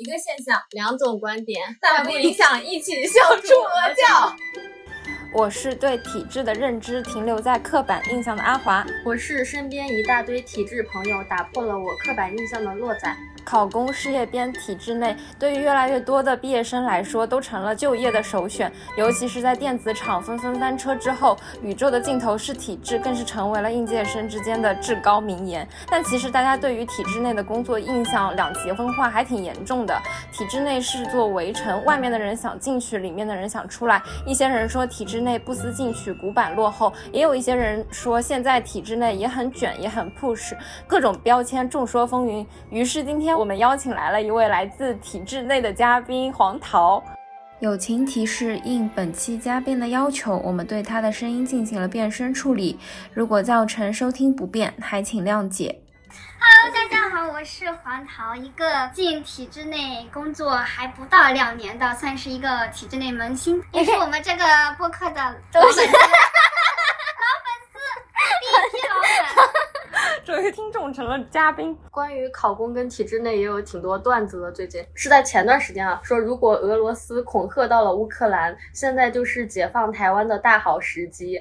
一个现象，两种观点，但不影响一起笑出鹅叫。我是对体制的认知停留在刻板印象的阿华，我是身边一大堆体制朋友打破了我刻板印象的洛仔。考公事业编体制内，对于越来越多的毕业生来说，都成了就业的首选。尤其是在电子厂纷纷翻车之后，宇宙的尽头是体制，更是成为了应届生之间的至高名言。但其实大家对于体制内的工作印象两极分化还挺严重的。体制内是座围城，外面的人想进去，里面的人想出来。一些人说体制内不思进取，古板落后；也有一些人说现在体制内也很卷，也很 push，各种标签众说纷纭。于是今天。我们邀请来了一位来自体制内的嘉宾黄桃。友情提示：应本期嘉宾的要求，我们对他的声音进行了变声处理。如果造成收听不便，还请谅解。Hello，大家好，我是黄桃，一个进体制内工作还不到两年的，算是一个体制内萌新，也是我们这个播客的老粉丝，老粉丝，第一批老粉。作为听众成了嘉宾。关于考公跟体制内也有挺多段子的。最近是在前段时间啊，说如果俄罗斯恐吓到了乌克兰，现在就是解放台湾的大好时机。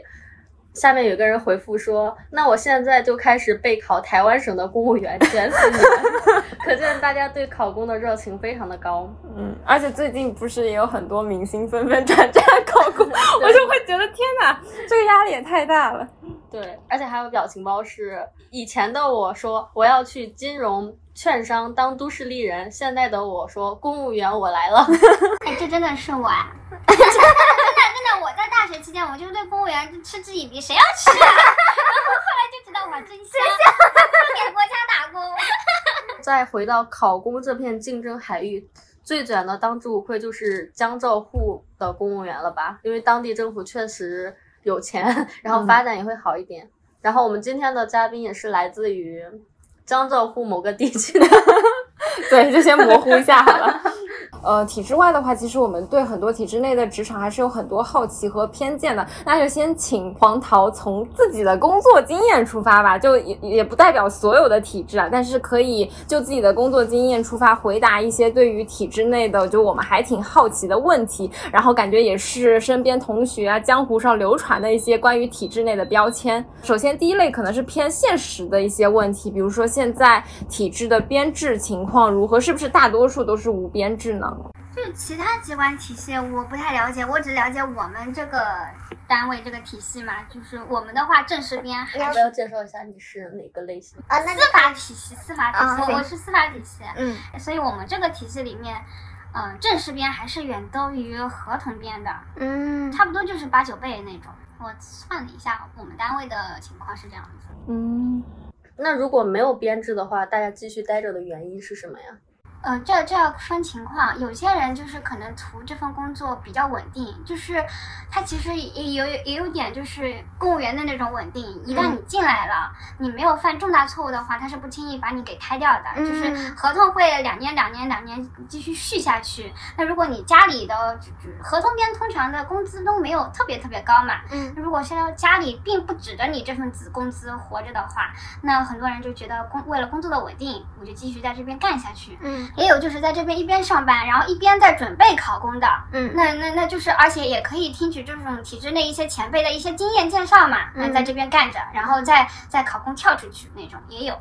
下面有个人回复说：“那我现在就开始备考台湾省的公务员，卷死你们！” 可见大家对考公的热情非常的高。嗯，而且最近不是也有很多明星纷纷 转战考公，我就会觉得天哪，这个压力也太大了。对，而且还有表情包是以前的我说我要去金融券商当都市丽人，现在的我说公务员我来了。哎，这真的是我啊！真 的真的，我在大学期间我就对公务员嗤之以鼻，谁要吃啊？后来就知道哇，真香，给国家打工。再回到考公这片竞争海域，最卷的当之无愧就是江浙沪的公务员了吧？因为当地政府确实。有钱，然后发展也会好一点。然后我们今天的嘉宾也是来自于江浙沪某个地区的，对，就先模糊一下好了。呃，体制外的话，其实我们对很多体制内的职场还是有很多好奇和偏见的。那就先请黄桃从自己的工作经验出发吧，就也也不代表所有的体制啊，但是可以就自己的工作经验出发，回答一些对于体制内的就我们还挺好奇的问题。然后感觉也是身边同学啊，江湖上流传的一些关于体制内的标签。首先第一类可能是偏现实的一些问题，比如说现在体制的编制情况如何，是不是大多数都是无编制呢？就其他机关体系我不太了解，我只了解我们这个单位这个体系嘛。就是我们的话，正式编还。要不要介绍一下你是哪个类型？啊，司法体系，司法体系，我是司法体系。嗯，所以我们这个体系里面，嗯，正式编还是远多于合同编的。嗯，差不多就是八九倍那种。我算了一下，我们单位的情况是这样子。嗯，那如果没有编制的话，大家继续待着的原因是什么呀？呃，这这要分情况，有些人就是可能图这份工作比较稳定，就是他其实也有也有点就是公务员的那种稳定。一旦你进来了，你没有犯重大错误的话，他是不轻易把你给开掉的，就是合同会两年两年两年继续续下去。那如果你家里的合同边通常的工资都没有特别特别高嘛，嗯，如果现在家里并不指着你这份子工资活着的话，那很多人就觉得工为了工作的稳定，我就继续在这边干下去，嗯。也有就是在这边一边上班，然后一边在准备考公的，嗯，那那那就是，而且也可以听取这种体制内一些前辈的一些经验介绍嘛，那在这边干着，然后再再考公跳出去那种也有。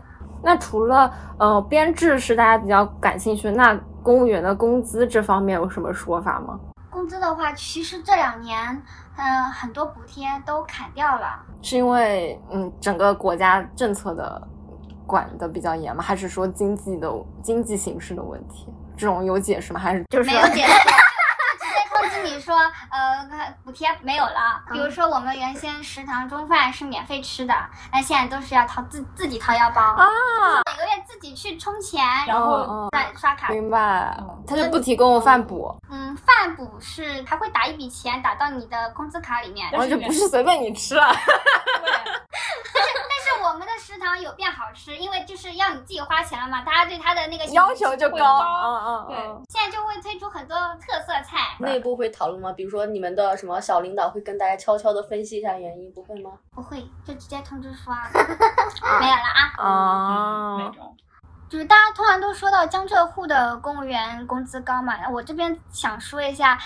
那除了呃编制是大家比较感兴趣，那公务员的工资这方面有什么说法吗？工资的话，其实这两年嗯很多补贴都砍掉了，是因为嗯整个国家政策的。管的比较严吗？还是说经济的经济形势的问题？这种有解释吗？还是就是没有解释，直接通知你说，呃，补贴没有了。比如说我们原先食堂中饭是免费吃的，那现在都是要掏自自己掏腰包啊，每个月自己去充钱，然后再刷卡。明白，他就不提供饭补。嗯，饭补是他会打一笔钱打到你的工资卡里面，然后就不是随便你吃了。堂有变好吃，因为就是要你自己花钱了嘛，大家对它的那个要求就高。嗯嗯，对，现在就会推出很多特色菜。内部会讨论吗？比如说你们的什么小领导会跟大家悄悄的分析一下原因，不会吗？不会，就直接通知说 没有了啊。啊。就是大家通常都说到江浙沪的公务员工资高嘛，我这边想说一下。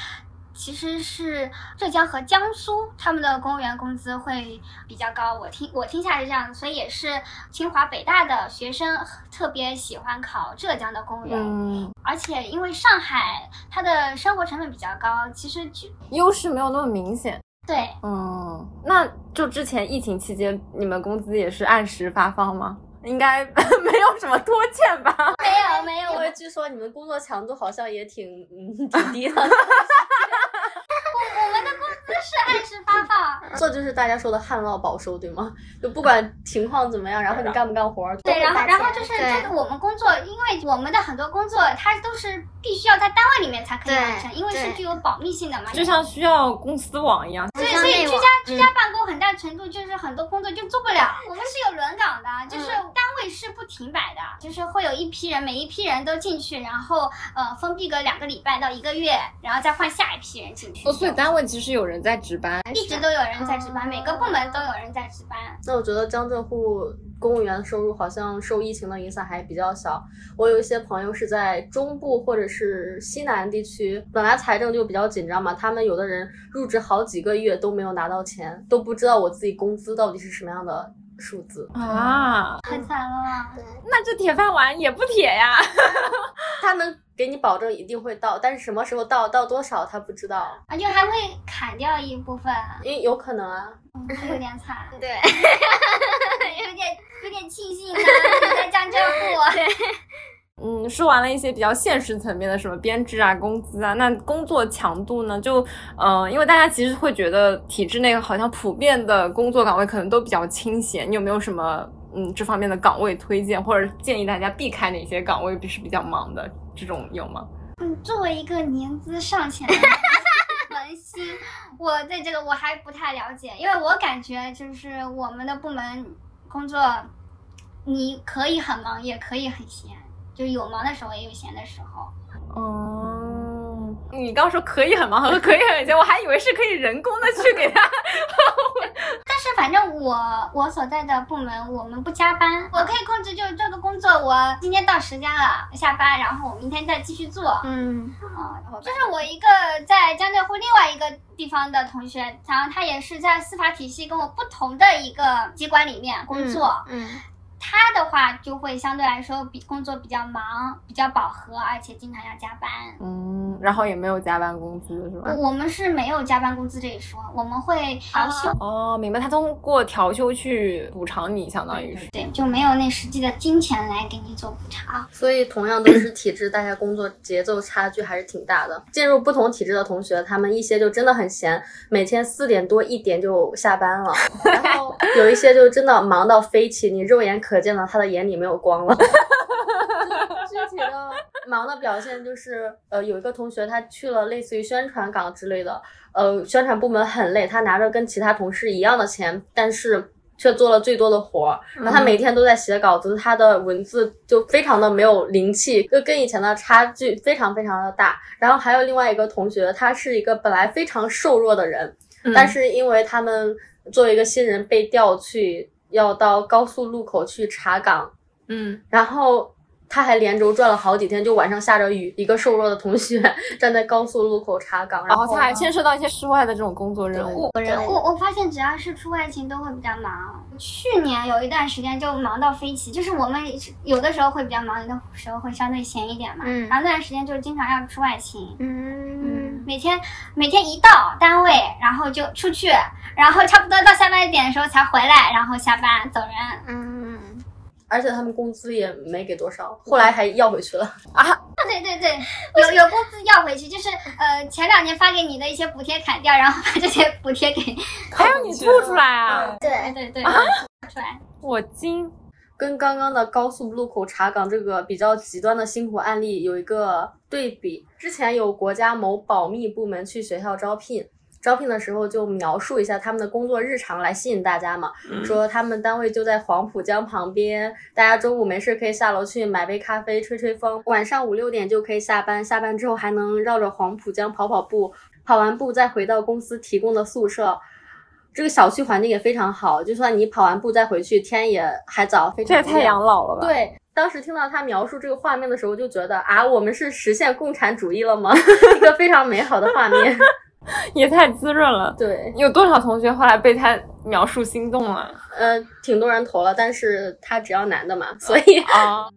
其实是浙江和江苏他们的公务员工资会比较高，我听我听下来是这样，所以也是清华北大的学生特别喜欢考浙江的公务员，嗯，而且因为上海它的生活成本比较高，其实就优势没有那么明显。对，嗯，那就之前疫情期间，你们工资也是按时发放吗？应该 没有什么拖欠吧？没有没有，因为据说你们工作强度好像也挺嗯挺低的。是按时发放。这就是大家说的旱涝保收，对吗？就不管情况怎么样，然后你干不干活儿，对，然后然后就是这个我们工作，因为我们的很多工作它都是必须要在单位里面才可以完成，因为是具有保密性的嘛。就像需要公司网一样。所以，所以居家居家办公很大程度就是很多工作就做不了。我们是有轮岗的，就是单位是不停摆的，就是会有一批人，每一批人都进去，然后呃封闭个两个礼拜到一个月，然后再换下一批人进去。哦，所以单位其实有人在值班。一直都有人在值班，每个部门都有人在值班。那我觉得江浙沪公务员的收入好像受疫情的影响还比较小。我有一些朋友是在中部或者是西南地区，本来财政就比较紧张嘛，他们有的人入职好几个月都没有拿到钱，都不知道我自己工资到底是什么样的数字。啊，太惨了，那这铁饭碗也不铁呀。他能给你保证一定会到，但是什么时候到，到多少他不知道，啊，就还会砍掉一部分，因为有可能啊。嗯，有点惨，对，有点有点庆幸呢，你在江浙沪。嗯，说完了一些比较现实层面的什么编制啊、工资啊，那工作强度呢？就呃，因为大家其实会觉得体制内好像普遍的工作岗位可能都比较清闲，你有没有什么嗯这方面的岗位推荐，或者建议大家避开哪些岗位是比较忙的？这种有吗？嗯，作为一个年资尚浅的文心，我对这个我还不太了解，因为我感觉就是我们的部门工作，你可以很忙，也可以很闲，就有忙的时候，也有闲的时候。嗯，你刚说可以很忙和 可以很闲，我还以为是可以人工的去给他。但是反正我我所在的部门，我们不加班，我可以控制，就是这个工作我今天到时间了下班，然后我明天再继续做。嗯，啊，就是我一个在江浙沪另外一个地方的同学，然后他也是在司法体系跟我不同的一个机关里面工作，嗯，他的话就会相对来说比工作比较忙，比较饱和，而且经常要加班。嗯，然后也没有加班工资是吧？我我们是没有加班工资这一说，我们会调休，哦，明白，他通过调休去补偿你，相当于是。对，就没有那实际的金钱来给你做补偿。所以同样都是体制，大家工作节奏差距还是挺大的。进入不同体制的同学，他们一些就真的很闲，每天四点多一点就下班了，然后有一些就真的忙到飞起，你肉眼可见到他的眼里没有光了。具体的忙的表现就是，呃，有一个同学他去了类似于宣传岗之类的，呃，宣传部门很累，他拿着跟其他同事一样的钱，但是却做了最多的活儿。然后他每天都在写稿子，他的文字就非常的没有灵气，就跟以前的差距非常非常的大。然后还有另外一个同学，他是一个本来非常瘦弱的人，但是因为他们作为一个新人被调去要到高速路口去查岗，嗯，然后他还连轴转了好几天，就晚上下着雨，一个瘦弱的同学 站在高速路口查岗，然后他还牵涉到一些室外的这种工作任务。对我我发现只要是出外勤都会比较忙。去年有一段时间就忙到飞起，就是我们有的时候会比较忙，有的时候会相对闲一点嘛。嗯然后那段时间就是经常要出外勤，嗯，每天每天一到单位，然后就出去，然后差不多到下班点的时候才回来，然后下班走人。嗯，而且他们工资也没给多少，后来还要回去了啊。对对对，有有工资要回去，就是呃前两年发给你的一些补贴砍掉，然后把这些补贴给，还有你吐出来啊！对对对，啊出来。我惊。跟刚刚的高速路口查岗这个比较极端的辛苦案例有一个对比。之前有国家某保密部门去学校招聘，招聘的时候就描述一下他们的工作日常来吸引大家嘛，说他们单位就在黄浦江旁边，大家中午没事可以下楼去买杯咖啡吹吹风，晚上五六点就可以下班，下班之后还能绕着黄浦江跑跑步，跑完步再回到公司提供的宿舍。这个小区环境也非常好，就算你跑完步再回去，天也还早，非常亮这也太养老了吧？，对，当时听到他描述这个画面的时候，就觉得啊，我们是实现共产主义了吗？一个非常美好的画面。也太滋润了。对，有多少同学后来被他描述心动了？呃，挺多人投了，但是他只要男的嘛，所以啊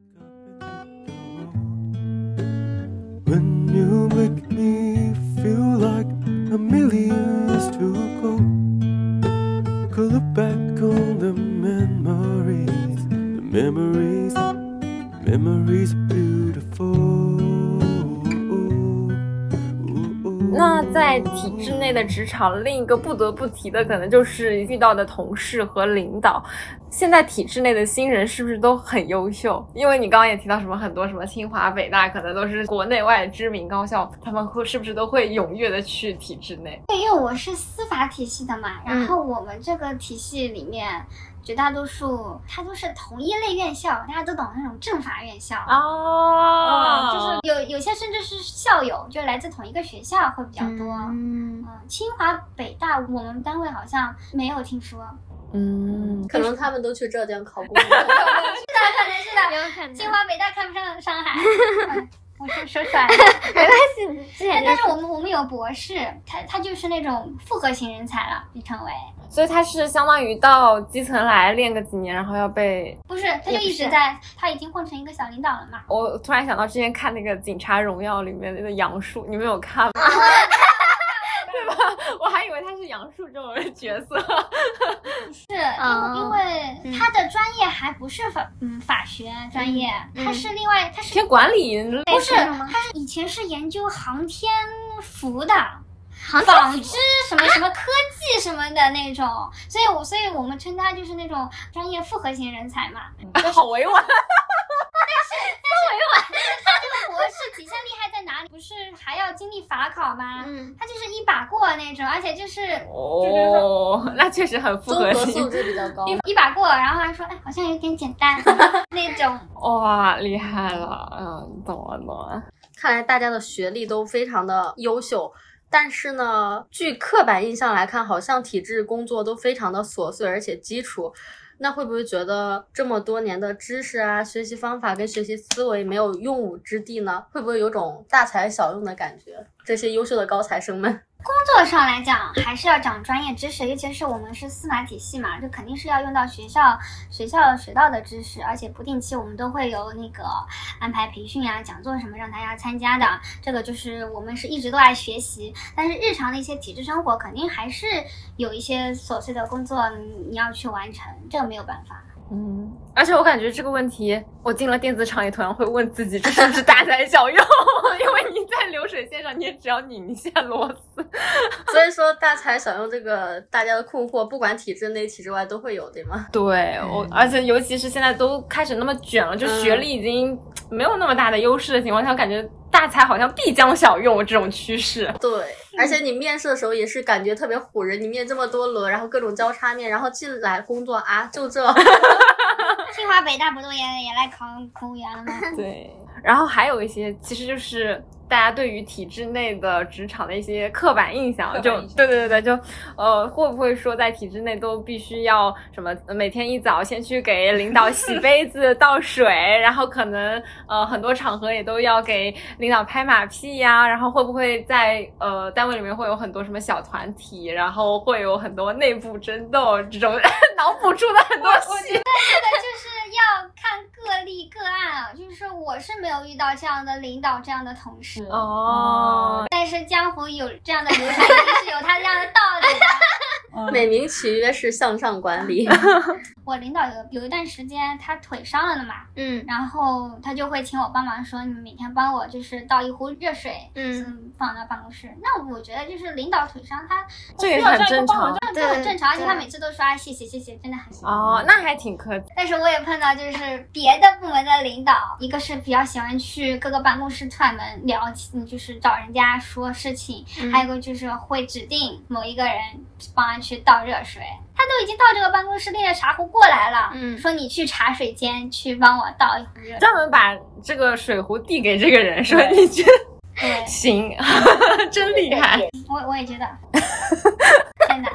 ，When you make me feel like a million years to go, could look back on the memories, the memories, memories are beautiful. 那在体制内的职场，另一个不得不提的，可能就是遇到的同事和领导。现在体制内的新人是不是都很优秀？因为你刚刚也提到什么很多什么清华、北大，可能都是国内外知名高校，他们会是不是都会踊跃的去体制内？对，因为我是司法体系的嘛，然后我们这个体系里面。绝大多数它都是同一类院校，大家都懂那种政法院校哦，就是有有些甚至是校友，就是来自同一个学校会比较多。嗯，嗯，清华、北大我们单位好像没有听说。嗯，可能他们都去浙江考公。是的，可能是的。有可能清华、北大看不上上海。嗯我说说出来了，没关系，但是我们我们有博士，他他就是那种复合型人才了，被称为所以他是相当于到基层来练个几年，然后要被不是，他就一直在，他已经混成一个小领导了嘛。我突然想到之前看那个《警察荣耀》里面那个杨树，你们有看吗？对吧？我还以为他是杨树这种角色。是因为哦因为他的专业还不是法嗯法学专业，他是另外他是偏管理类不是他是以前是研究航天服的。纺织什么什么科技什么的那种，所以我所以我们称他就是那种专业复合型人才嘛。好委婉。但是，但是委婉，他这个博士体现厉害在哪里？不是还要经历法考吗？嗯，他就是一把过那种，而且就是哦，那确实很复合性合素。质比较高。一一把过，然后还说哎好像有点简单 那种。哇，厉害了！嗯，懂了懂了。看来大家的学历都非常的优秀，但是呢，据刻板印象来看，好像体制工作都非常的琐碎而且基础。那会不会觉得这么多年的知识啊、学习方法跟学习思维没有用武之地呢？会不会有种大材小用的感觉？这些优秀的高材生们，工作上来讲，还是要讲专业知识，尤其是我们是司法体系嘛，就肯定是要用到学校学校学到的知识，而且不定期我们都会有那个安排培训啊、讲座什么让大家参加的。这个就是我们是一直都在学习，但是日常的一些体制生活肯定还是有一些琐碎的工作你要去完成，这个没有办法。嗯，而且我感觉这个问题，我进了电子厂也同样会问自己，这是不是大材小用？因为你在流水线上，你也只要拧一下螺丝。所以说大材小用这个大家的困惑，不管体制内体制外都会有，对吗？对我，而且尤其是现在都开始那么卷了，就学历已经没有那么大的优势的情况下，我感觉大材好像必将小用这种趋势。对，而且你面试的时候也是感觉特别唬人，你面这么多轮，然后各种交叉面，然后进来工作啊，就这。清华北大不都也也来考公务员了吗？对，然后还有一些，其实就是大家对于体制内的职场的一些刻板印象，就对对对对，就呃，会不会说在体制内都必须要什么每天一早先去给领导洗 杯子、倒水，然后可能呃很多场合也都要给领导拍马屁呀，然后会不会在呃单位里面会有很多什么小团体，然后会有很多内部争斗这种 脑补出的很多戏。这个就是要看个例个案啊，就是我是没有遇到这样的领导这样的同事，哦，但是江湖有这样的流传，一定是有它这样的道理的。美名其曰是向上管理，我领导有有一段时间他腿伤了的嘛，嗯然后他就会请我帮忙说，你每天帮我就是倒一壶热水，嗯嗯，放到办公室。那我觉得就是领导腿伤，他这也很正常。这很正常，而且他每次都说啊谢谢谢谢，真的很。哦，那还挺客气。但是我也碰到就是别的部门的领导，一个是比较喜欢去各个办公室串门聊，嗯就是找人家说事情，嗯还有一个就是会指定某一个人帮他去倒热水。他都已经到这个办公室拎着茶壶过来了，嗯说你去茶水间去帮我倒一壶热水。专门把这个水壶递给这个人，说你去对，行，真厉害。我我也觉得，天哪！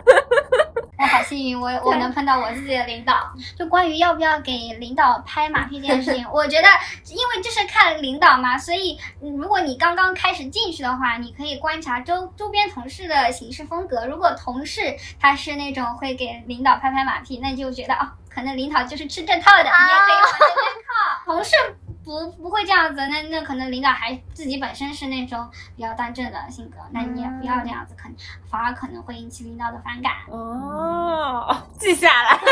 我好幸运，我我能碰到我自己的领导。就关于要不要给领导拍马屁这件事情，我觉得因为这是看领导嘛，所以嗯如果你刚刚开始进去的话，你可以观察周周边同事的行事风格。如果同事他是那种会给领导拍拍马屁，那你就觉得哦，可能领导就是吃这套的，你也可以往这边靠。同事不不会这样子，那那可能领导还自己本身是那种比较端正的性格，那你也不要这样子，可能反而可能会引起领导的反感。哦，记下来。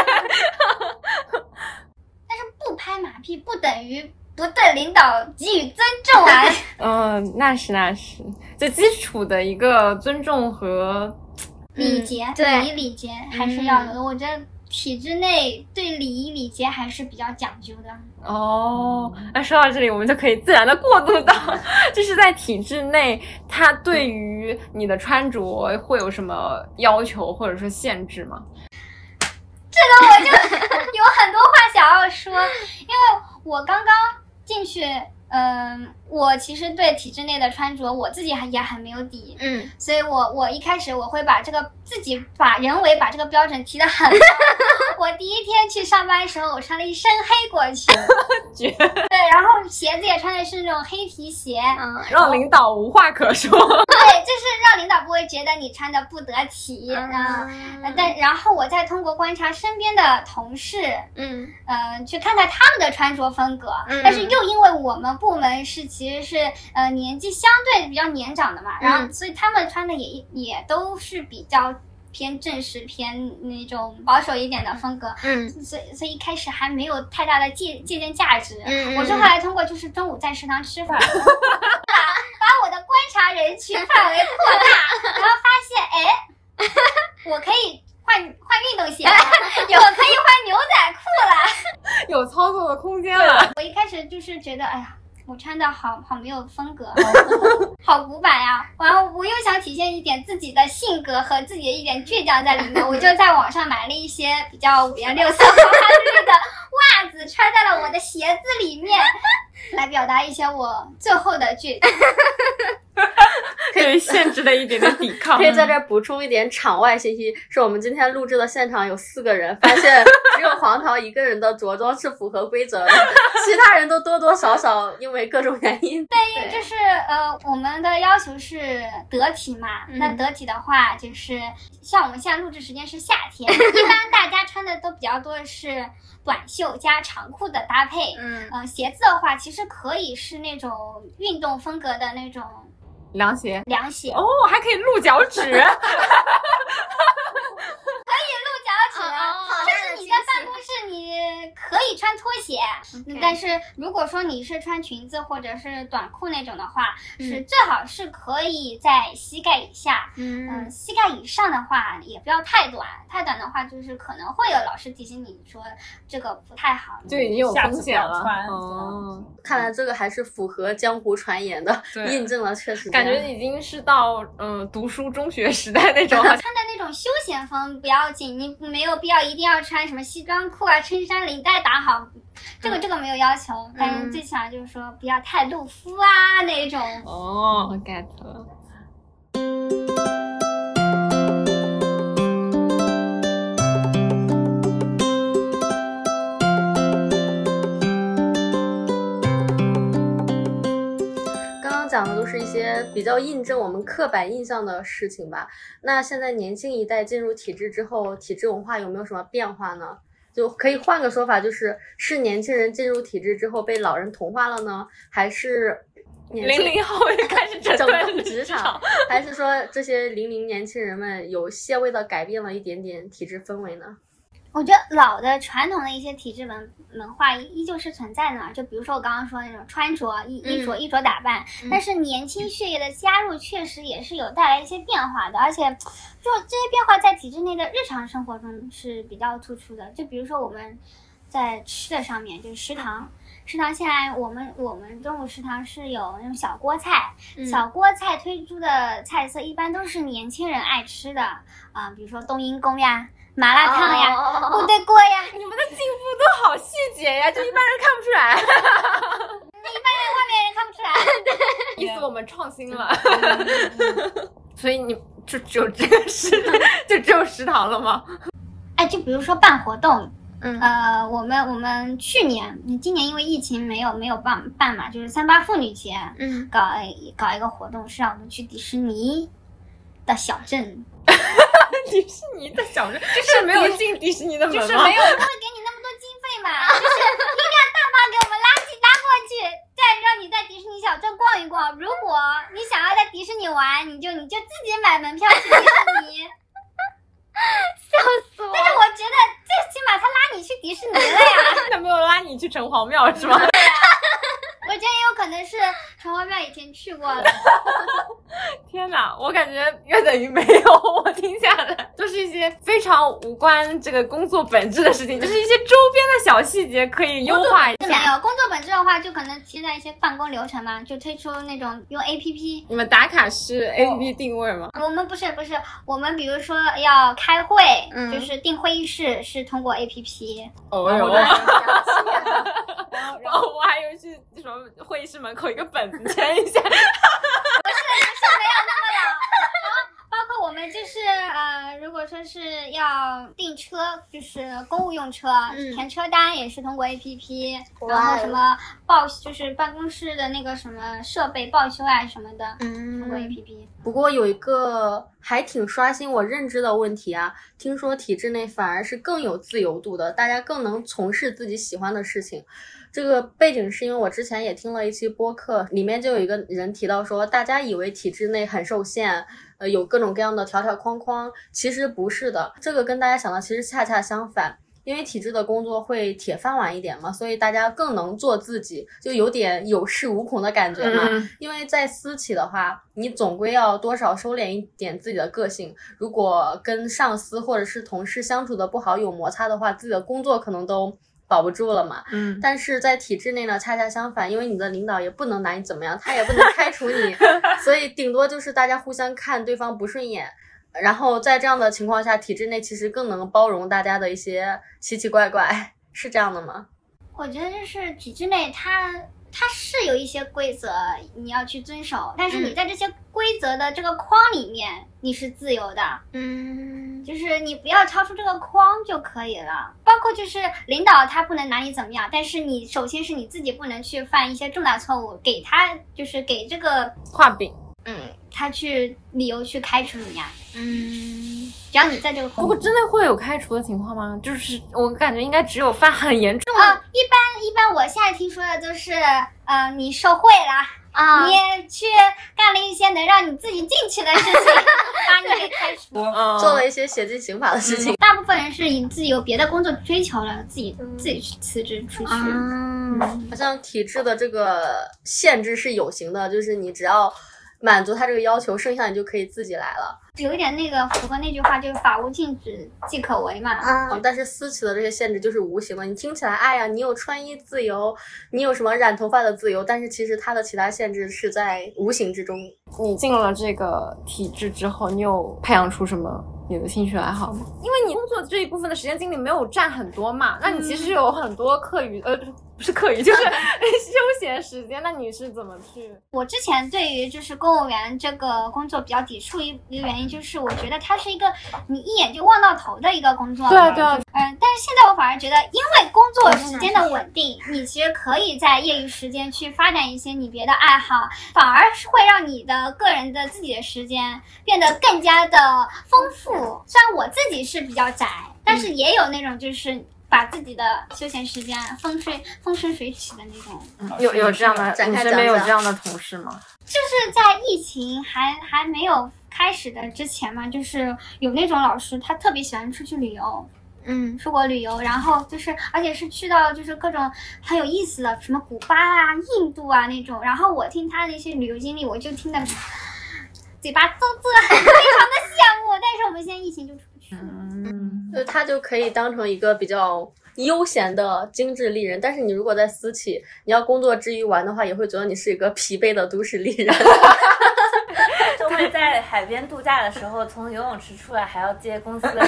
但是不拍马屁不等于不对领导给予尊重啊。嗯，那是那是，就基础的一个尊重和礼节，对礼仪礼节还是要有的。我觉得体制内对礼仪礼节还是比较讲究的。哦。那说到这里，我们就可以自然的过渡到，就是在体制内，它对于你的穿着会有什么要求或者说限制吗？这个我就有很多话想要说，因为我刚刚进去，嗯、我其实对体制内的穿着我自己还也很没有底，嗯，所以我我一开始我会把这个自己把人为把这个标准提得很高。我第一天去上班的时候，我穿了一身黑过去，绝对，然后鞋子也穿的是那种黑皮鞋，嗯让领导无话可说。对，就是让领导不会觉得你穿的不得体，嗯。但然后我再通过观察身边的同事，嗯呃，去看看他们的穿着风格。嗯但是又因为我们部门是其实是呃年纪相对比较年长的嘛，然后嗯所以他们穿的也也都是比较偏正式、偏那种保守一点的风格。嗯所以所以一开始还没有太大的借借鉴价值。嗯我是后来通过就是中午在食堂吃饭，把把我的观察人群范围扩大，然后发现哎，我可以换换运动鞋了，我可以换牛仔裤了。有操作的空间了。我一开始就是觉得哎呀。我穿的好好没有风格，好古板呀、然后我又想体现一点自己的性格和自己的一点倔强在里面，我就在网上买了一些比较五颜六色、花花绿绿的袜子，穿在了我的鞋子里面，来表达一些我最后的倔强。对限制了一点点抵抗可。以在这儿补充一点场外信息，是我们今天录制的现场有四个人，发现只有黄桃一个人的着装是符合规则的，其他人都多多少少因为各种原因。对，就是呃，我们的要求是得体嘛。嗯那得体的话，就是像我们现在录制时间是夏天，一般大家穿的都比较多的是短袖加长裤的搭配。嗯呃，鞋子的话，其实可以是那种运动风格的那种凉鞋凉鞋，哦，还可以露脚趾。露脚趾。哦好就是你在办公室，你可以穿拖鞋，嗯但是如果说你是穿裙子或者是短裤那种的话，是最好是可以在膝盖以下，嗯，嗯膝盖以上的话也不要太短，太短的话就是可能会有老师提醒你说这个不太好。就已经有风险了哦，看来这个还是符合江湖传言的，对印证了确实感觉已经是到嗯读书中学时代那种，穿的那种休闲风不要紧，你没有必要一定要穿什么西装裤啊、衬衫领带打好，这个这个没有要求，但是最起码就是说不要太露肤啊那种。哦，get 了。讲的都是一些比较印证我们刻板印象的事情吧。那现在年轻一代进入体制之后，体制文化有没有什么变化呢？就可以换个说法，就是是年轻人进入体制之后被老人同化了呢，还是零零后就开始整顿职场，还是说这些零零年轻人们有些微的改变了一点点体制氛围呢？我觉得老的传统的一些体制文文化依旧是存在的嘛，就比如说我刚刚说的那种穿着、衣衣着、衣着打扮，但是年轻血液的加入确实也是有带来一些变化的，而且就这些变化在体制内的日常生活中是比较突出的。就比如说我们在吃的上面，就是食堂。食堂现在我们我们中午食堂是有那种小锅菜，小锅菜推出的菜色一般都是年轻人爱吃的啊、比如说冬阴功呀、麻辣烫呀、哦部队锅呀，你们的进步都好细节呀，就一般人看不出来。一般人外面人看不出来。意思我们创新了，所以你就只有这个食，就只有食堂了吗？哎就比如说办活动，嗯。呃，我们我们去年，今年因为疫情没有没有办办嘛，就是三八妇女节，嗯，搞搞一个活动，是让我们去迪士尼的小镇，迪士尼的小镇就是没有进迪士尼的门吗？就是没有不会给你那么多经费嘛，就是应该大巴给我们拉起拉过去，再让你在迪士尼小镇逛一逛。如果你想要在迪士尼玩，你就你就自己买门票去迪士尼。笑死我但是我觉得最起码他拉你去迪士尼了呀。他没有拉你去城隍庙是吗？我觉得也有可能是城隍庙以前去过了。天哪，我感觉约等于没有。我听下来都是一些非常无关这个工作本质的事情，就是一些周边的小细节可以优化一没下。有工作本质的话，就可能期待一些办公流程嘛，就推出那种用 A P P。你们打卡是 A P P 定位吗？我们不是不是，我们比如说要开会，嗯就是定会议室是通过 A P P。哦哟，我的然后 我还以为是什么会议室门口一个本子签一下。包括我们就是呃，如果说是要订车，就是公务用车，嗯填车单也是通过 A P P，然后什么报就是办公室的那个什么设备报修啊什么的，通过 A P P。不过有一个还挺刷新我认知的问题啊，听说体制内反而是更有自由度的，大家更能从事自己喜欢的事情。这个背景是因为我之前也听了一期播客，里面就有一个人提到说，大家以为体制内很受限，呃，有各种各样的条条框框，其实不是的。这个跟大家想的其实恰恰相反。因为体制的工作会铁饭碗一点嘛，所以大家更能做自己，就有点有恃无恐的感觉嘛。嗯因为在私企的话，你总归要多少收敛一点自己的个性。如果跟上司或者是同事相处的不好，有摩擦的话，自己的工作可能都保不住了嘛。嗯，但是在体制内呢，恰恰相反，因为你的领导也不能拿你怎么样，他也不能开除你，所以顶多就是大家互相看对方不顺眼。然后在这样的情况下，体制内其实更能包容大家的一些奇奇怪怪，是这样的吗？我觉得就是体制内它。它是有一些规则你要去遵守，但是你在这些规则的这个框里面，你是自由的。嗯，就是你不要超出这个框就可以了。包括就是领导他不能拿你怎么样，但是你首先是你自己不能去犯一些重大错误，给他就是给这个画饼。他去理由去开除你呀、嗯，只要你在这个框不过真的会有开除的情况吗？就是我感觉应该只有犯很严重啊，一般一般我现在听说的就是，呃，你受贿了。啊，你去干了一些能让你自己进去的事情，把你给开除。嗯做了一些写进刑法的事情。大部分人是以自己有别的工作追求了，自己自己去辞职出去。嗯，好像体制的这个限制是有形的，就是你只要满足他这个要求，剩下你就可以自己来了。有一点那个符合那句话，就是法无禁止即可为嘛。啊，嗯，但是私企的这些限制就是无形的，你听起来，哎呀，你有穿衣自由，你有什么染头发的自由，但是其实它的其他限制是在无形之中。你进了这个体制之后，你有培养出什么你的兴趣爱好吗？因为你工作这一部分的时间精力没有占很多嘛，那你其实有很多课余，呃，不是课余，就是 休闲时间。那你是怎么去？我之前对于就是公务员这个工作比较抵触一一个原因，就是我觉得它是一个你一眼就望到头的一个工作。对啊对啊嗯、但是现在我反而觉得，因为工作时间的稳定，你其实可以在业余时间去发展一些你别的爱好，反而是会让你的个人的自己的时间变得更加的丰富。虽然我自己是比较宅，但是也有那种就是。把自己的休闲时间风吹风生水起的那种，有有这样的，你身边有这样的同事吗？就是在疫情还还没有开始的之前嘛，就是有那种老师他特别喜欢出去旅游，嗯，出国旅游，然后就是而且是去到就是各种很有意思的，什么古巴啊、印度啊那种。然后我听他的一些旅游经历，我就听得嘴巴啧啧，非常的羡慕。但是我们现在疫情就出不去了。他就可以当成一个比较悠闲的精致丽人，但是你如果在私企，你要工作之余玩的话，也会觉得你是一个疲惫的都市丽人。就会在海边度假的时候，从游泳池出来还要接公司的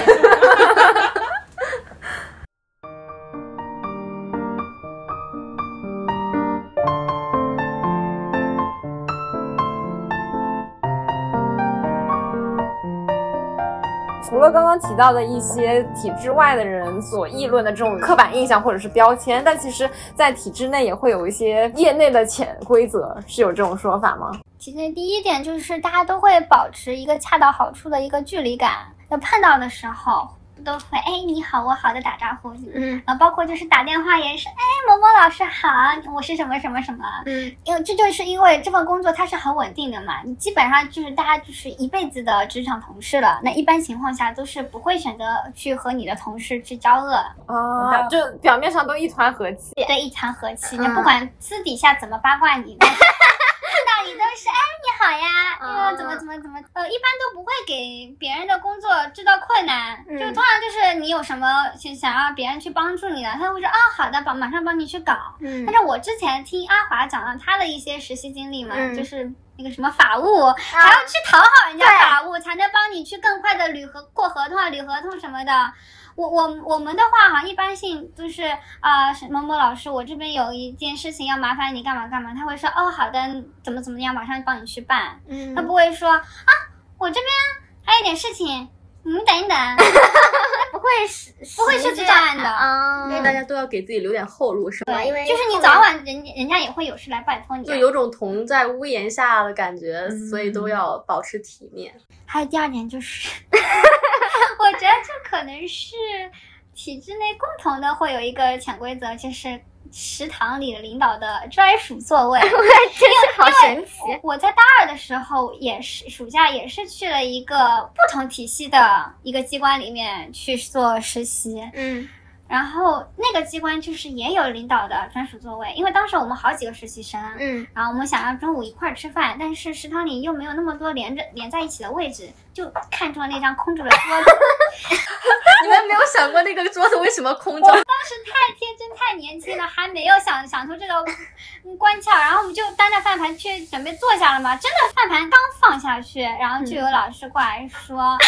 除了刚刚提到的一些体制外的人所议论的这种刻板印象或者是标签，但其实，在体制内也会有一些业内的潜规则，是有这种说法吗？其实第一点就是大家都会保持一个恰到好处的一个距离感，要碰到的时候都会哎你好我好的打招呼，嗯。啊，包括就是打电话也是哎某某老师好，我是什么什么什么，嗯。因为这就是因为这份工作它是很稳定的嘛，你基本上就是大家就是一辈子的职场同事了，那一般情况下都是不会选择去和你的同事去交恶，哦，就表面上都一团和气。对一团和气，嗯。那不管私底下怎么八卦你，你都是哎你好呀，又、嗯怎么怎么怎么，呃一般都不会给别人的工作制造困难，嗯。就通常就是你有什么想想要别人去帮助你的，他会说啊好的，帮马上帮你去搞。嗯。但是我之前听阿华讲了他的一些实习经历嘛，嗯。就是那个什么法务，还要去讨好人家法务，才能帮你去更快的履合过合同啊、履合同什么的。我我我们的话哈，一般性都是啊，什某某老师，我这边有一件事情要麻烦你干嘛干嘛，他会说哦好的，怎么怎么样，马上帮你去办。嗯他不会说啊，我这边还有点事情，你们等一等，不会是不会是这样的。啊，因为大家都要给自己留点后路，是吧？对，因为就是你早晚人人家也会有事来拜托你啊。就有种同在屋檐下的感觉，所以都要保持体面。还有第二点就是，我觉得这可能是体制内共同的会有一个潜规则，就是食堂里的领导的专属座位。真是好神奇。我在大二的时候也是暑假也是去了一个不同体系的一个机关里面去做实习，嗯然后那个机关就是也有领导的专属座位，因为当时我们好几个实习生，嗯然后我们想要中午一块儿吃饭，但是食堂里又没有那么多连着连在一起的位置，就看中了那张空着的桌子。你们没有想过那个桌子为什么空着？当时太天真太年轻了，还没有想想出这个嗯关窍，然后我们就端着饭盘去准备坐下了嘛。真的饭盘刚放下去，然后就有老师过来说。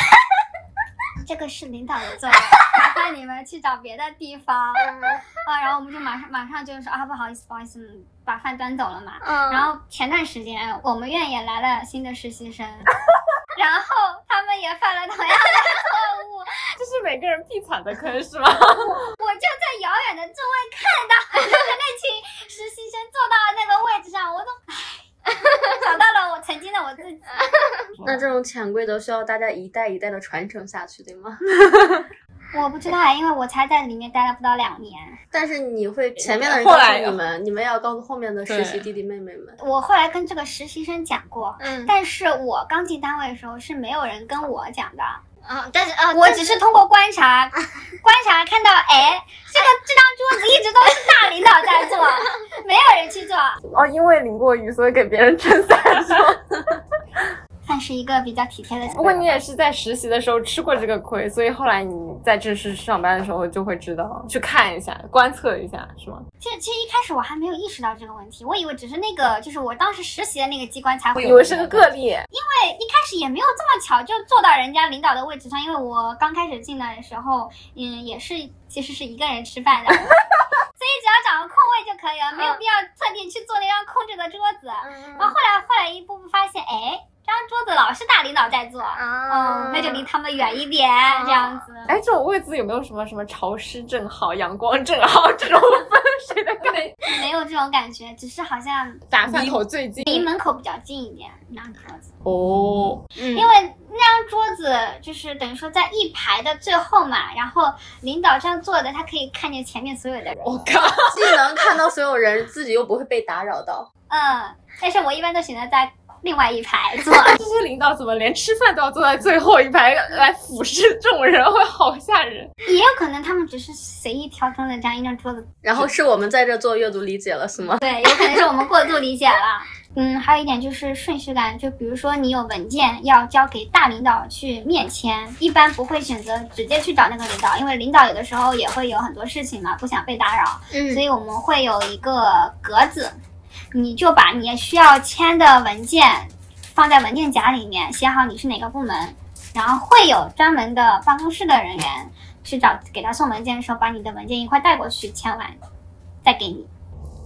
这个是领导的座位，麻烦你们去找别的地方啊。然后我们就马上马上就说啊，不好意思，不好意思，嗯把饭端走了嘛。嗯，然后前段时间我们院也来了新的实习生，然后他们也犯了同样的错误，这是每个人必踩的坑是吗？我就在遥远的座位看到那群实习生坐到了那个位置上，我都唉，想到了我曾经的我自己。那这种潜规则需要大家一代一代的传承下去，对吗？我不知道，因为我才在里面待了不到两年。但是你会前面的人告诉你们，你们要告诉后面的实习弟弟妹妹们。我后来跟这个实习生讲过，嗯但是我刚进单位的时候是没有人跟我讲的，啊，但是啊，我只是通过观察，观察看到，哎，这个 这张桌子一直都是大领导在坐，没有人去做，哦，因为淋过雨，所以给别人撑伞是吗？算是一个比较体贴的。不过你也是在实习的时候吃过这个亏，所以后来你在正式上班的时候就会知道，去看一下、观测一下，是吗？其实其实一开始我还没有意识到这个问题，我以为只是那个就是我当时实习的那个机关才会有。以为是个个。例。因为，一开始也没有这么巧就坐到人家领导的位置上，因为我刚开始进来的时候，嗯，也是其实是一个人吃饭的，所以只要找个空位就可以了，没有必要特地去坐那张空着的桌子。然后后来后来一步步发现，哎，这张桌子老是大领导在坐，啊嗯，那就离他们远一点，这样子。哎，这种位置有没有什么什么潮湿正好、阳光正好这种分水的感觉？没有这种感觉，只是好像打饭口最近离门口比较近一点那张桌子。哦，嗯因为那张桌子就是等于说在一排的最后嘛，然后领导这样坐的，他可以看见前面所有的人。我靠！既能看到所有人，自己又不会被打扰到。嗯，但是我一般都选择在另外一排 坐。这些领导怎么连吃饭都要坐在最后一排来俯视众人，会好吓人。也有可能他们只是随意挑中了这样一张桌子，然后是我们在这做阅读理解了，是吗？对，有可能是我们过度理解了。嗯，还有一点就是顺序感，就比如说你有文件要交给大领导去面签，一般不会选择直接去找那个领导，因为领导有的时候也会有很多事情嘛，不想被打扰。嗯所以我们会有一个格子，你就把你需要签的文件放在文件夹里面，写好你是哪个部门，然后会有专门的办公室的人员去找给他送文件的时候，把你的文件一块带过去，签完再给你。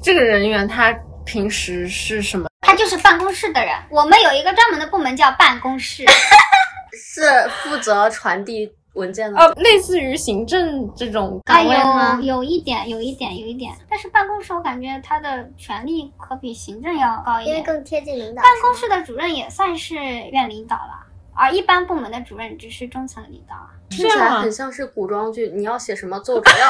这个人员他平时是什么？他就是办公室的人。我们有一个专门的部门叫办公室，是负责传递文件的。呃，类似于行政这种啊，岗位吗？有有一点，有一点，有一点。但是办公室我感觉他的权力可比行政要高一点。因为更贴近领导。办公室的主任也算是院领导了，而一般部门的主任只是中层领导。听起来很像是古装剧，你要写什么奏折要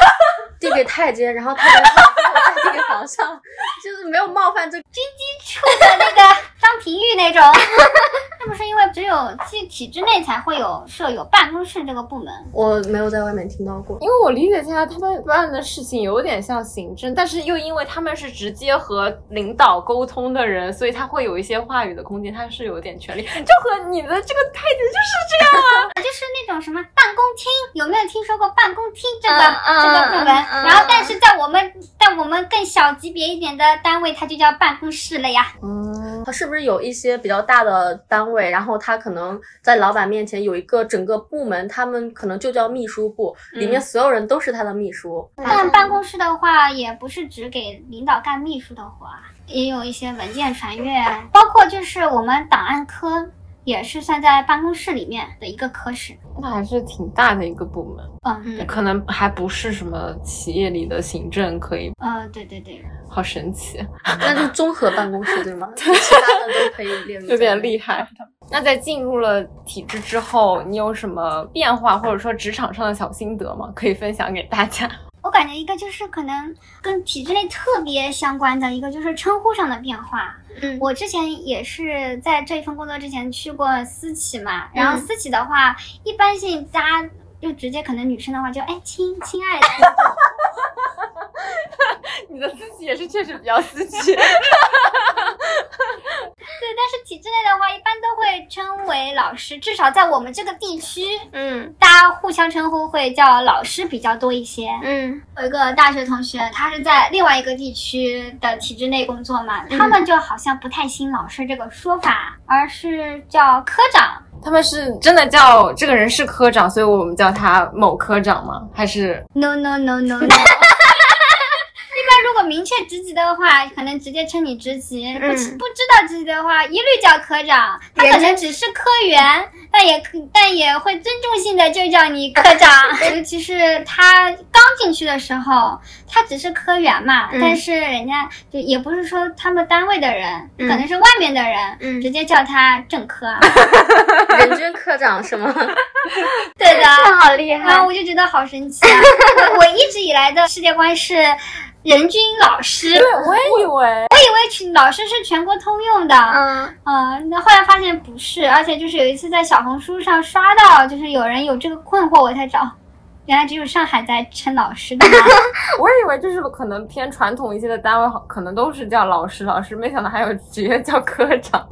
递给太监，然后太监再递给皇上，就是没有冒犯这处的那个张廷玉那种，那不是因为只有体体制内才会有设有办公室这个部门。我没有在外面听到过。因为我理解下来，他们办的事情有点像行政，但是又因为他们是直接和领导沟通的人，所以他会有一些话语的空间，他是有点权利。就和你的这个太监就是这样啊。就是那种什么办公厅，有没有听说过办公厅这个、这个部门？嗯嗯然后，但是在我们在我们更小级别一点的单位，它就叫办公室了呀。嗯，它是不是有一些比较大的单位，然后它可能在老板面前有一个整个部门，他们可能就叫秘书部，里面所有人都是他的秘书。但办公室的话，也不是只给领导干秘书的活啊，也有一些文件传阅，包括就是我们档案科也是算在办公室里面的一个科室。那还是挺大的一个部门，嗯，可能还不是什么企业里的行政可以，呃，对对对，好神奇，那就综合办公室对吗？其他的都可以列入。有点厉害。那在进入了体制之后，你有什么变化，或者说职场上的小心得吗？可以分享给大家。我感觉一个就是可能跟体制内特别相关的一个就是称呼上的变化。嗯。我之前也是在这份工作之前去过私企嘛，然后私企的话，一般性大家就直接可能女生的话就哎亲亲爱的，你的私企也是确实比较私企，对，但是体制内的话一般都会称为老师，至少在我们这个地区，嗯大家互相称呼会叫老师比较多一些。嗯有一个大学同学，他是在另外一个地区的体制内工作嘛，他们就好像不太兴老师这个说法，而是叫科长。他们是真的叫这个人是科长，所以我们叫他某科长吗？还是 No no no no no。明确职级的话，可能直接称你职级；不不知道职级的话，一律叫科长。他可能只是科员，但也可但也会尊重性的就叫你科长。尤其是他刚进去的时候，他只是科员嘛，嗯但是人家就也不是说他们单位的人，嗯可能是外面的人，嗯直接叫他正科。人均科长是吗？对的，好厉然后我就觉得好神奇啊！我我一直以来的世界观是人均老师，对，我也以为。我以为全老师是全国通用的，嗯。嗯，那后来发现不是，而且就是有一次在小红书上刷到，就是有人有这个困惑，我才知道，哦原来只有上海在称老师的吗。我以为就是可能偏传统一些的单位，可能都是叫老师老师，没想到还有直接叫科长。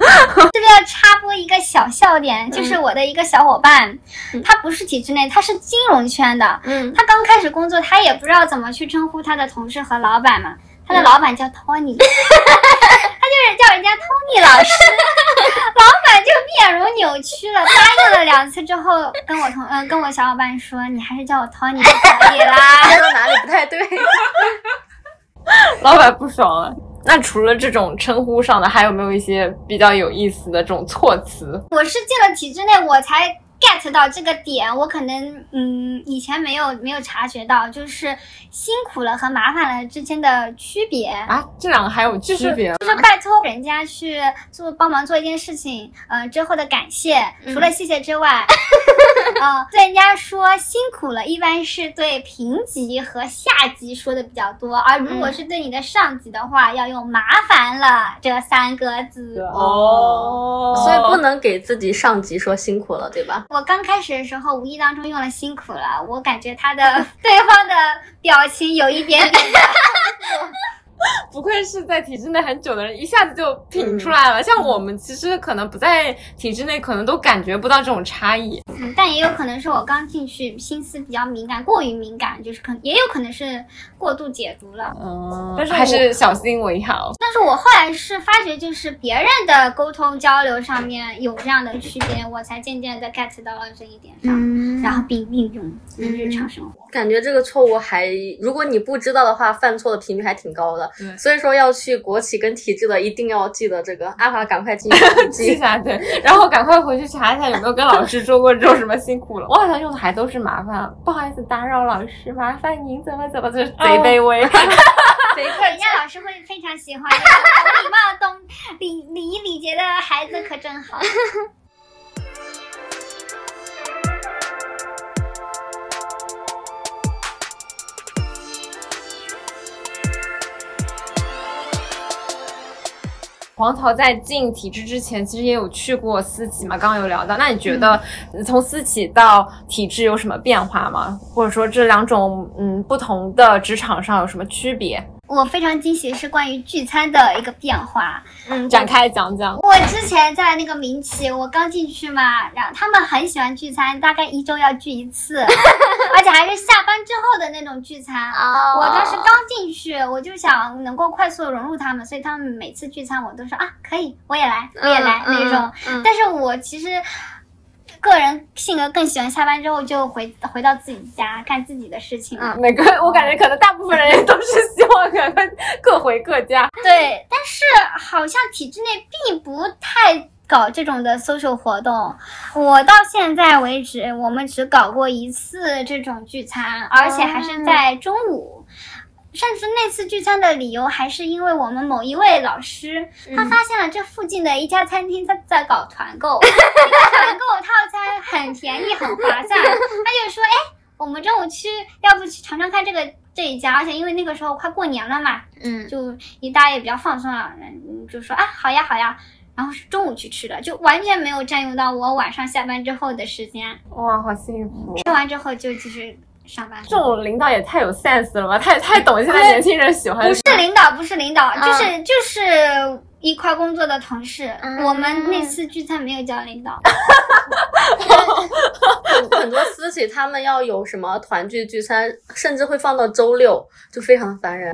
这边要插播一个小笑点，就是我的一个小伙伴，他不是体制内，他是金融圈的，嗯他刚开始工作，他也不知道怎么去称呼他的同事和老板嘛。他的老板叫 Tony，、他 就是叫人家 Tony 老师，老板就面容扭曲了，答应了两次之后，跟我同嗯、跟我小伙伴说，你还是叫我 Tony 就可以啦。说到哪里不太对？老板不爽了。那除了这种称呼上的，还有没有一些比较有意思的这种措辞？我是进了体制内，我才 get 到这个点。我可能嗯以前没有没有察觉到，就是辛苦了和麻烦了之间的区别。啊，这两个还有区别吗？就是拜托人家去做帮忙做一件事情，呃，之后的感谢，除了谢谢之外，呃，对人家说辛苦了，一般是对平级和下级说的比较多，而如果是对你的上级的话，要用麻烦了这三个字。哦所以不能给自己上级说辛苦了，对吧？我刚开始的时候无意当中用了辛苦了，我感觉他的 对方的表情有一点点。不愧是在体制内很久的人，一下子就品出来了。像我们其实可能不在体制内，可能都感觉不到这种差异。嗯，但也有可能是我刚进去，心思比较敏感，过于敏感，就是可也有可能是过度解读了。嗯，但是还是小心为好。但是我后来是发觉，就是别人的沟通交流上面有这样的区别，我才渐渐的 get 到了这一点上，嗯然后并运用日常生活。感觉这个错误还，如果你不知道的话，犯错的频率还挺高的。对所以说要去国企跟体制的，一定要记得这个。阿华赶快记笔记。记下对，然后赶快回去查一下有没有跟老师说过这种什么辛苦了。我好像用的还都是麻烦，不好意思打扰老师，麻烦您怎么怎么，就是贼卑微。对，人家老师会非常喜欢的，懂礼貌、懂礼礼仪礼节的孩子可真好。黄桃在进体制之前，其实也有去过私企嘛，刚刚有聊到。那你觉得从私企到体制有什么变化吗？或者说这两种嗯不同的职场上有什么区别？我非常惊喜是关于聚餐的一个变化。嗯，展开讲讲。我之前在那个民企，我刚进去嘛，然后他们很喜欢聚餐，大概一周要聚一次，而且还是下班之后的那种聚餐。哦我当时刚进去，我就想能够快速融入他们，所以他们每次聚餐我都说啊可以，我也来，我也来、嗯那种。嗯嗯但是我其实。个人性格更喜欢下班之后就回回到自己家干自己的事情了。嗯每个我感觉可能大部分人也都是希望赶快各回各家。对，但是好像体制内并不太搞这种的 social 活动。我到现在为止，我们只搞过一次这种聚餐，而且还是在中午。甚至那次聚餐的理由还是因为我们某一位老师，他发现了这附近的一家餐厅他在搞团购，这个团购套餐很便宜很划算，他就说，哎，我们中午去，要不去尝尝看这个这一家，而且因为那个时候快过年了嘛，嗯，就一大家也比较放松了，嗯，就说啊好呀好呀，然后是中午去吃的，就完全没有占用到我晚上下班之后的时间，哇，好幸福！吃完之后就继续上班。这种领导也太有 sense 了吧，太太懂现在年轻人喜欢不是领导，不是领导，嗯就是就是一块工作的同事。嗯我们那次聚餐没有叫领导，很很多私企他们要有什么团聚聚餐，甚至会放到周六，就非常烦人。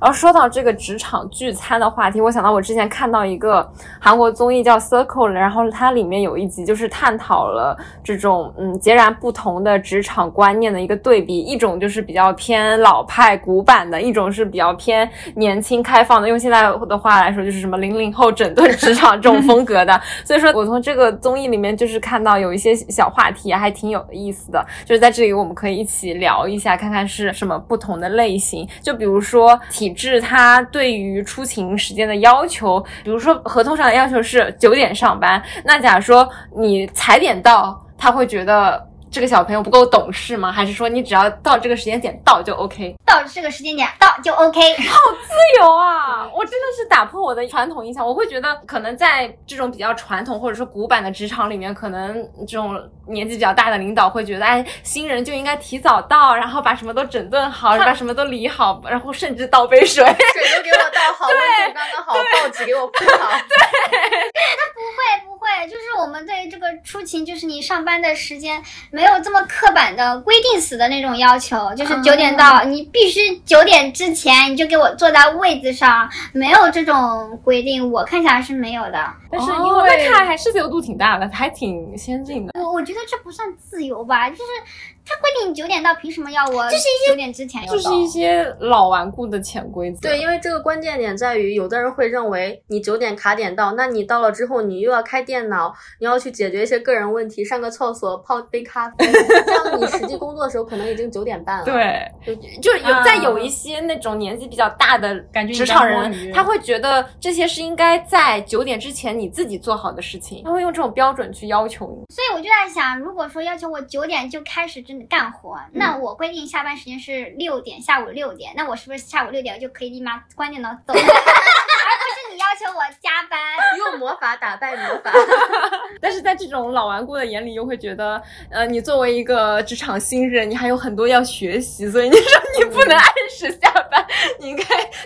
然后说到这个职场聚餐的话题，我想到我之前看到一个韩国综艺叫《Circle》，然后它里面有一集就是探讨了这种嗯截然不同的职场观念的一个对比，一种就是比较偏老派古板的，一种是比较偏年轻开放的。用现在的话来说，就是什么零零后整顿职场这种风格的。所以说我从这个综艺里面就是看到有一些小话题，还挺有意思的。就是在这里我们可以一起聊一下，看看是什么不同的类型。就比如说体制，它对于出勤时间的要求，比如说合同上的要求是九点上班，那假如说你踩点到，他会觉得。这个小朋友不够懂事吗？还是说你只要到这个时间点到就 OK？到这个时间点到就 OK 好。自由啊！我真的是打破我的传统印象。我会觉得，可能在这种比较传统或者说古板的职场里面，可能这种年纪比较大的领导会觉得，哎，新人就应该提早到，然后把什么都整顿好，把什么都理好，然后甚至倒杯水。水都给我倒好，温度刚刚好，报纸给我铺好。不会不会，就是我们对就是你上班的时间没有这么刻板的规定死的那种要求，就是九点到，你必须九点之前你就给我坐在位子上，没有这种规定，我看起来是没有的。但是因哦为那看还是自由度挺大的，还挺先进的。我我觉得这不算自由吧，就是他规定九点到，凭什么要我就是九点之前要到？就是一些老顽固的潜规则。对，因为这个关键点在于，有的人会认为你九点卡点到，那你到了之后，你又要开电脑，你要去解决一些个人问题，上个厕所，泡杯咖啡，这样你实际工作的时候可能已经九点半了。，对，就就有啊在有一些那种年纪比较大的感觉职场人，他会觉得这些是应该在九点之前你自己做好的事情，他会用这种标准去要求你。所以我就在想，如果说要求我九点就开始干活，嗯那我规定下班时间是六点，下午六点，那我是不是下午六点就可以立马关电脑走了？是你要求我加班。用魔法打败魔法。但是在这种老顽固的眼里，又会觉得，呃，你作为一个职场新人，你还有很多要学习，所以你说你不能按时下班，你应该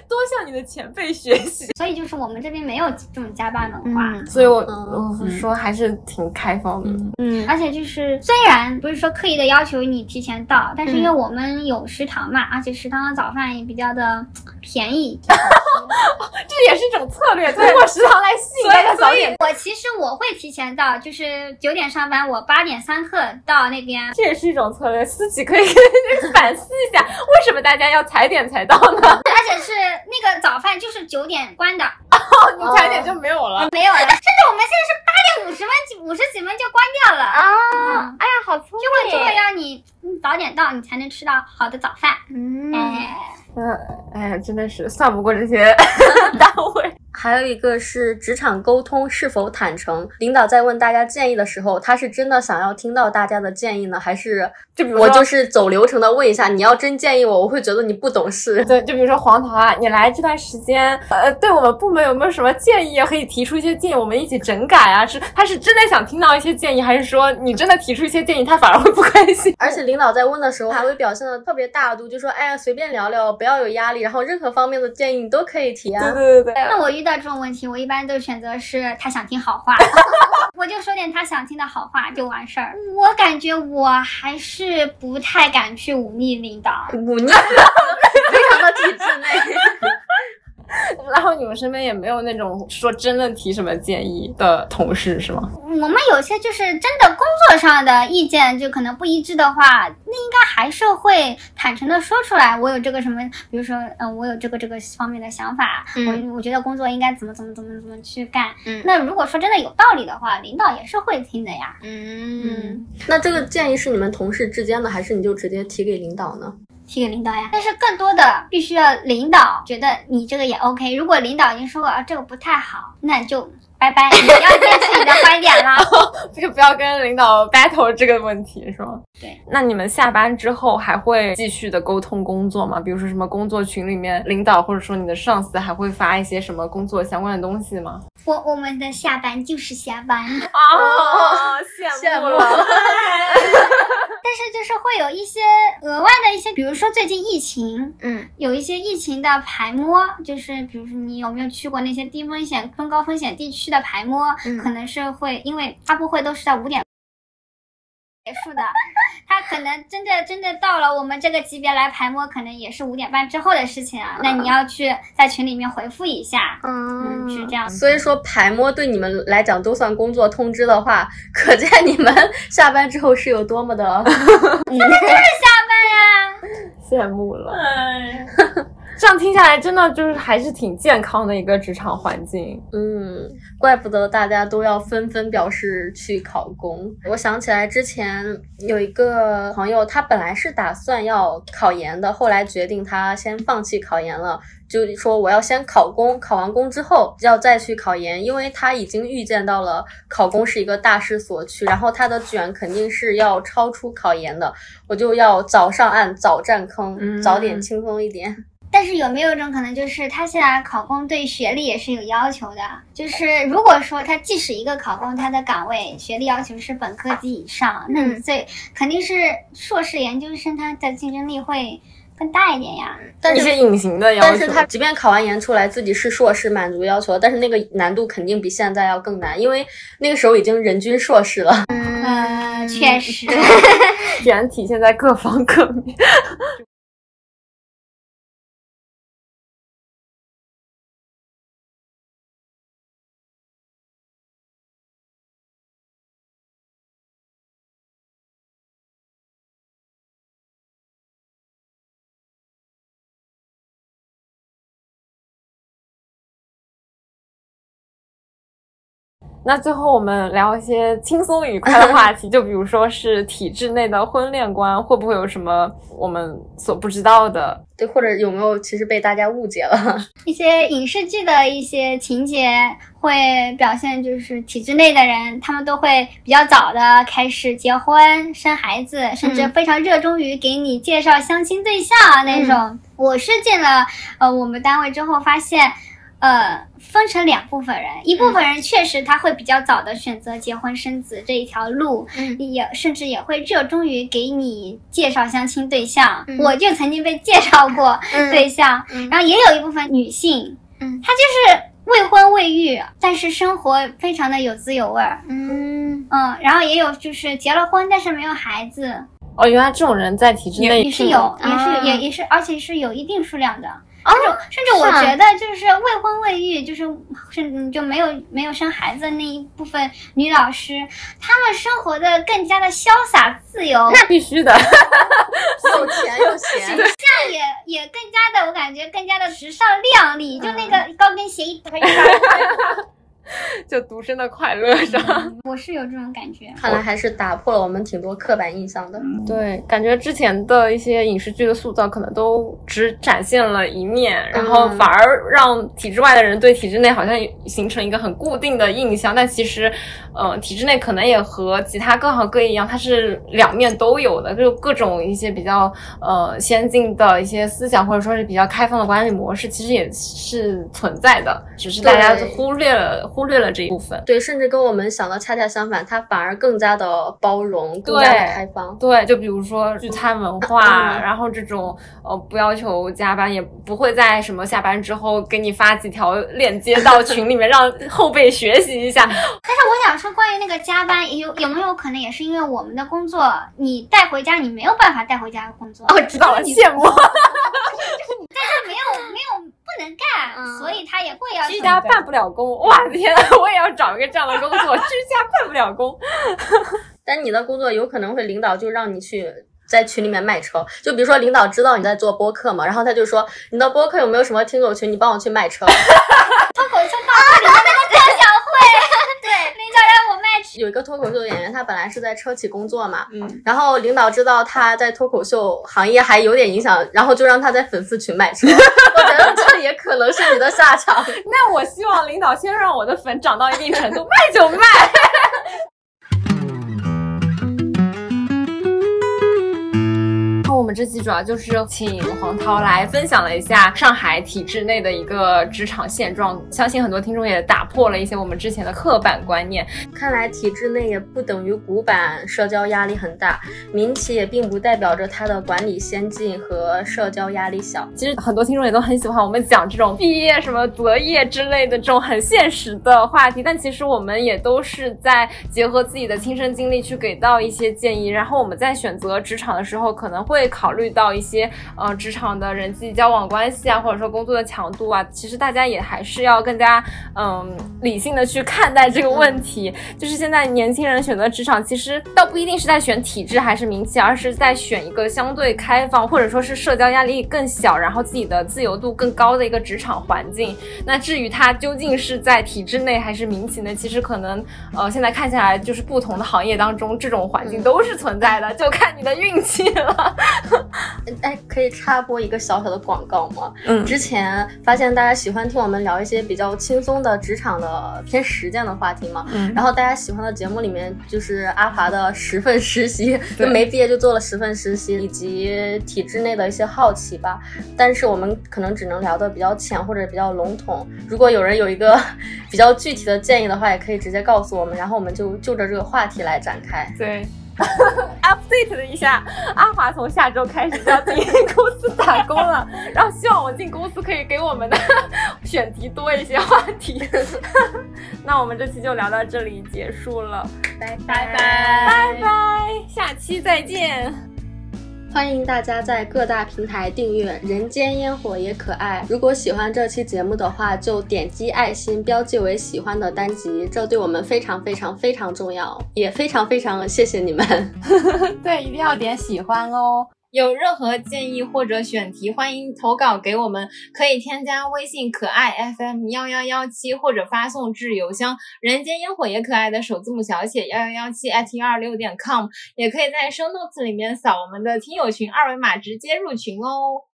多向你的前辈学习。所以就是我们这边没有这种加班文化。所以我嗯我说还是挺开放的。嗯，而且就是，虽然不是说刻意的要求你提前到，但是因为我们有食堂嘛，而且食堂的早饭也比较的便宜。这也是一种策略，通过食堂来吸引大家早点。我其实我会提前到，就是九点上班，我八点三刻到那边。这也是一种策略，自己可以反思一下，为什么大家要踩点才到？呢，而且是那个早饭就是九点关的，哦你踩点就没有了。没有了。甚至我们现在是八点五十分、五十几分就关掉了啊嗯哎呀，好聪明就会就会明。让你嗯早点到，你才能吃到好的早饭。嗯，哎，嗯，哎呀，真的是算不过这些 单位。还有一个是职场沟通是否坦诚。领导在问大家建议的时候，他是真的想要听到大家的建议呢，还是就比如我就是走流程的问一下？你要真建议我，我会觉得你不懂事。对，就比如说黄桃啊，你来这段时间，呃，对我们部门有没有什么建议啊？可以提出一些建议，我们一起整改啊。是他是真的想听到一些建议，还是说你真的提出一些建议，他反而会不开心？而且领导在问的时候还会表现的特别大度，就说哎呀随便聊聊，不要有压力，然后任何方面的建议你都可以提啊。对对对对，那我遇到这种问题，我一般都选择是他想听好话，我就说点他想听的好话就完事儿。我感觉我还是不太敢去忤逆领导。忤逆，非常的体制内。然后你们身边也没有那种说真的提什么建议的同事是吗？我们有些就是真的工作上的意见就可能不一致的话，那应该还是会坦诚的说出来。我有这个什么，比如说，嗯、我有这个这个方面的想法，嗯我我觉得工作应该怎么怎么怎么怎么去干。嗯那如果说真的有道理的话，领导也是会听的呀。嗯，那这个建议是你们同事之间的，还是你就直接提给领导呢？提给领导呀，但是更多的必须要领导觉得你这个也 OK。如果领导已经说过啊这个不太好，那就拜拜，你不要坚持你的观点啦。就不要跟领导 battle 这个问题是吗？对。那你们下班之后还会继续的沟通工作吗？比如说什么工作群里面，领导或者说你的上司还会发一些什么工作相关的东西吗？我我们的下班就是下班。啊，羡慕了。但是就是会有一些额外的一些，比如说最近疫情，嗯，有一些疫情的排摸，就是比如说你有没有去过那些低风险、中高风险地区的排摸，嗯。可能是会因为发布会都是在五点结束的，他可能真的真的到了我们这个级别来排摸，可能也是五点半之后的事情啊。那你要去在群里面回复一下，嗯，是这样。所以说排摸对你们来讲都算工作通知的话，可见你们 下班之后是有多么 的他们就是下班呀羡慕了。这样听下来，真的就是还是挺健康的一个职场环境。嗯，怪不得大家都要纷纷表示去考公。我想起来之前有一个朋友，他本来是打算要考研的，后来决定他先放弃考研了，就说我要先考公，考完公之后要再去考研，因为他已经预见到了考公是一个大势所趋，然后他的卷肯定是要超出考研的，我就要早上岸，早占坑，嗯早点轻松一点。但是有没有一种可能，就是他现在考公对学历也是有要求的？就是如果说他即使一个考公，他的岗位学历要求是本科及以上，那你最肯定是硕士研究生，他的竞争力会更大一点呀。但是一些隐形的要求，但是他即便考完研出来，自己是硕士，满足要求，但是那个难度肯定比现在要更难，因为那个时候已经人均硕士了。嗯，确实，必然体现在各方各面。那最后我们聊一些轻松愉快的话题，就比如说是体制内的婚恋观，会不会有什么我们所不知道的？对，或者有没有其实被大家误解了？一些影视剧的一些情节会表现，就是体制内的人，他们都会比较早的开始结婚、生孩子，甚至非常热衷于给你介绍相亲对象啊那种。我是进了呃我们单位之后发现。呃，分成两部分人，一部分人确实他会比较早的选择结婚生子这一条路，嗯。也甚至也会热衷于给你介绍相亲对象。嗯。我就曾经被介绍过嗯。对象，嗯。然后也有一部分女性，嗯。她就是未婚未育，但是生活非常的有滋有味儿，嗯，嗯，然后也有就是结了婚但是没有孩子，哦，原来这种人在体制内也是有，也是、啊。也也是，而且是有一定数量的。甚至甚至我觉得就是未婚未育，就是甚至就没有没有生孩子的那一部分女老师，她们生活的更加的潇洒自由，那必须的。有钱又闲。这样也也更加的，我感觉更加的时尚靓丽，就那个高跟鞋一推，就独身的快乐上。我是有这种感觉。看来还是打破了我们挺多刻板印象的。对，感觉之前的一些影视剧的塑造，可能都只展现了一面，然后反而让体制外的人对体制内好像形成一个很固定的印象。但其实，呃，体制内可能也和其他各行各业一样，它是两面都有的，就各种一些比较呃先进的一些思想，或者说是比较开放的管理模式，其实也是存在的，只是大家忽略了忽略了这一部分。对，甚至跟我们想的恰恰相反，它反而更加的包容，更加的开放。对，就比如说聚餐文化，嗯然后这种呃不要求加班，也不会在什么下班之后给你发几条链接到 群里面，让后辈学习一下。但是我想说，关于那个加班，有有没有可能也是因为我们的工作，你带回家你没有办法带回家工作，哦，知道了，你羡慕。没有没有不能干，嗯所以他也会要居家办不了工，哇天呐，我也要找一个这样的工作，居家办不了工。但你的工作有可能会领导就让你去。在群里面卖车，就比如说领导知道你在做播客嘛，然后他就说你的播客有没有什么听友群，你帮我去卖车。脱口秀大会里面那个特小会，对，领导让我卖吃。有一个脱口秀演员，他本来是在车企工作嘛，嗯，然后领导知道他在脱口秀行业还有点影响，然后就让他在粉丝群卖车。我觉得这也可能是你的下场。那我希望领导先让我的粉涨到一定程度，卖就卖。后我们这期主要就是请黄涛来分享了一下上海体制内的一个职场现状，相信很多听众也打破了一些我们之前的刻板观念。看来体制内也不等于古板，社交压力很大；民企也并不代表着它的管理先进和社交压力小。其实很多听众也都很喜欢我们讲这种毕业什么择业之类的这种很现实的话题，但其实我们也都是在结合自己的亲身经历去给到一些建议，然后我们在选择职场的时候可能会考虑到一些呃职场的人际交往关系啊，或者说工作的强度啊，其实大家也还是要更加嗯理性的去看待这个问题。就是现在年轻人选择职场，其实倒不一定是在选体制还是民企，而是在选一个相对开放，或者说是社交压力更小，然后自己的自由度更高的一个职场环境。那至于它究竟是在体制内还是民企呢？其实可能呃现在看起来，就是不同的行业当中，这种环境都是存在的，就看你的运气了。哎，可以插播一个小小的广告吗？嗯之前发现大家喜欢听我们聊一些比较轻松的职场的偏实践的话题嘛，嗯然后大家喜欢的节目里面就是阿华的十份实习，就没毕业就做了十份实习，以及体制内的一些好奇吧。但是我们可能只能聊的比较浅或者比较笼统。如果有人有一个比较具体的建议的话，也可以直接告诉我们，然后我们就就着这个话题来展开。对。update 了一下，阿华从下周开始就要进公司打工了，然后希望我进公司可以给我们的选题多一些话题。那我们这期就聊到这里结束了，拜拜拜拜拜，下期再见。欢迎大家在各大平台订阅《人间烟火也可爱》。如果喜欢这期节目的话，就点击爱心标记为喜欢的单集，这对我们非常非常非常重要，也非常非常谢谢你们。对，一定要点喜欢哦。有任何建议或者选题，欢迎投稿给我们，可以添加微信可爱 FM 幺幺幺七，或者发送至邮箱人间烟火也可爱的首字母小写幺幺幺七 at 幺二六点 com，也可以在 show notes 里面扫我们的听友群二维码直接入群哦。